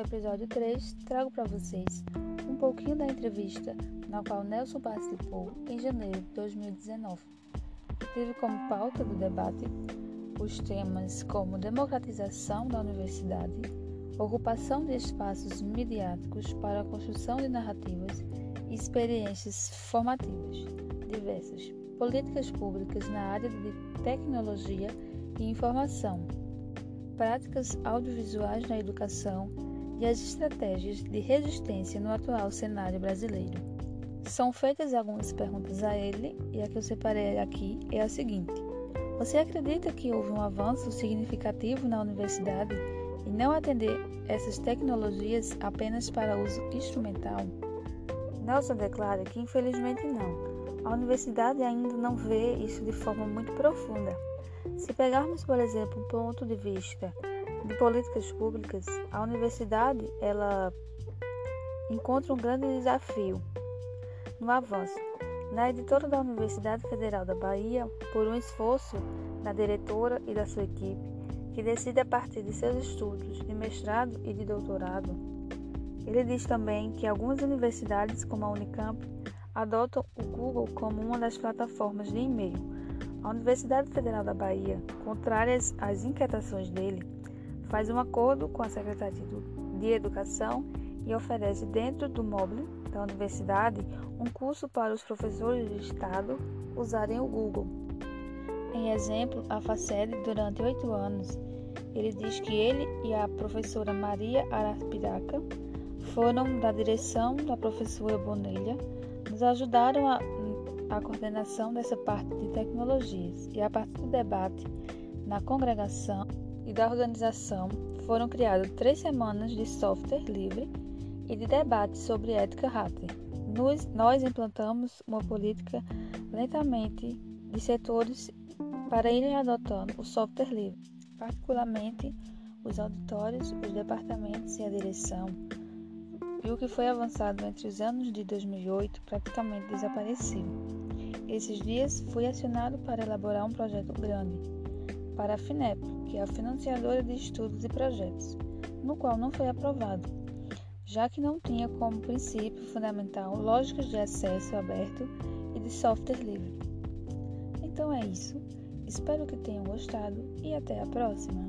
episódio 3, trago para vocês um pouquinho da entrevista na qual Nelson participou em janeiro de 2019. Teve como pauta do debate os temas como democratização da universidade, ocupação de espaços midiáticos para a construção de narrativas e experiências formativas diversas, políticas públicas na área de tecnologia e informação, práticas audiovisuais na educação e as estratégias de resistência no atual cenário brasileiro. São feitas algumas perguntas a ele e a que eu separei aqui é a seguinte: Você acredita que houve um avanço significativo na universidade e não atender essas tecnologias apenas para uso instrumental? Nelson declara que infelizmente não. A universidade ainda não vê isso de forma muito profunda. Se pegarmos, por exemplo, um ponto de vista de políticas públicas, a universidade ela encontra um grande desafio no avanço. Na editora da Universidade Federal da Bahia, por um esforço da diretora e da sua equipe, que decide a partir de seus estudos de mestrado e de doutorado, ele diz também que algumas universidades, como a Unicamp, adotam o Google como uma das plataformas de e-mail. A Universidade Federal da Bahia, contrárias às inquietações dele, faz um acordo com a Secretaria de Educação e oferece dentro do móvel da universidade um curso para os professores de Estado usarem o Google. Em exemplo, a FACED, durante oito anos, ele diz que ele e a professora Maria Arapiraca foram da direção da professora Bonelha nos ajudaram a, a coordenação dessa parte de tecnologias e a partir do debate na congregação e da organização foram criadas três semanas de software livre e de debate sobre ética hacker. Nós, implantamos uma política lentamente de setores para irem adotando o software livre, particularmente os auditórios, os departamentos e a direção, e o que foi avançado entre os anos de 2008 praticamente desapareceu. Esses dias fui acionado para elaborar um projeto grande para a FINEP, que é a financiadora de estudos e projetos, no qual não foi aprovado, já que não tinha como princípio fundamental lógicas de acesso aberto e de software livre. Então é isso. Espero que tenham gostado e até a próxima!